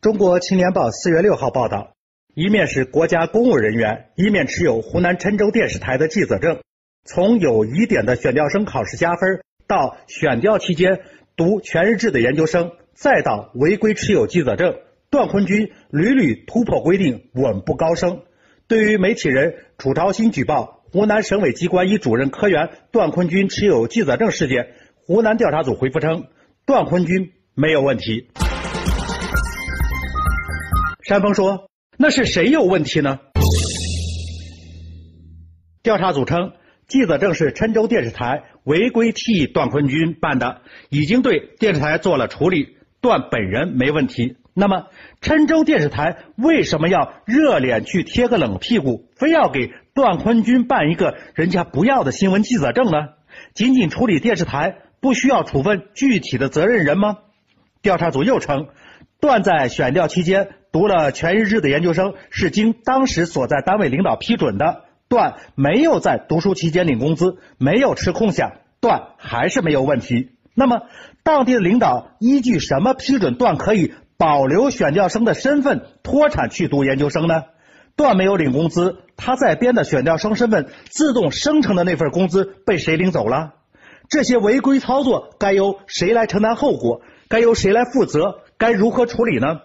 中国青年报四月六号报道，一面是国家公务人员，一面持有湖南郴州电视台的记者证，从有疑点的选调生考试加分，到选调期间读全日制的研究生，再到违规持有记者证，段坤军屡屡突破规定，稳步高升。对于媒体人楚朝新举报湖南省委机关一主任科员段坤军持有记者证事件，湖南调查组回复称，段坤军没有问题。山峰说：“那是谁有问题呢？”调查组称，记者证是郴州电视台违规替段坤军办的，已经对电视台做了处理，段本人没问题。那么，郴州电视台为什么要热脸去贴个冷屁股，非要给段坤军办一个人家不要的新闻记者证呢？仅仅处理电视台，不需要处分具体的责任人吗？调查组又称，段在选调期间。读了全日制的研究生是经当时所在单位领导批准的，段没有在读书期间领工资，没有吃空饷，段还是没有问题。那么，当地的领导依据什么批准段可以保留选调生的身份脱产去读研究生呢？段没有领工资，他在编的选调生身份自动生成的那份工资被谁领走了？这些违规操作该由谁来承担后果？该由谁来负责？该如何处理呢？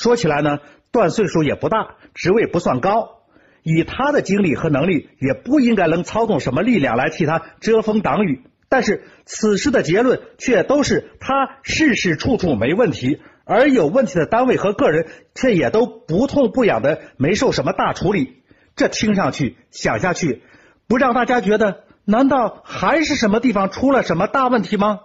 说起来呢，段岁数也不大，职位不算高，以他的精力和能力，也不应该能操纵什么力量来替他遮风挡雨。但是此事的结论却都是他事事处处没问题，而有问题的单位和个人却也都不痛不痒的没受什么大处理。这听上去、想下去，不让大家觉得，难道还是什么地方出了什么大问题吗？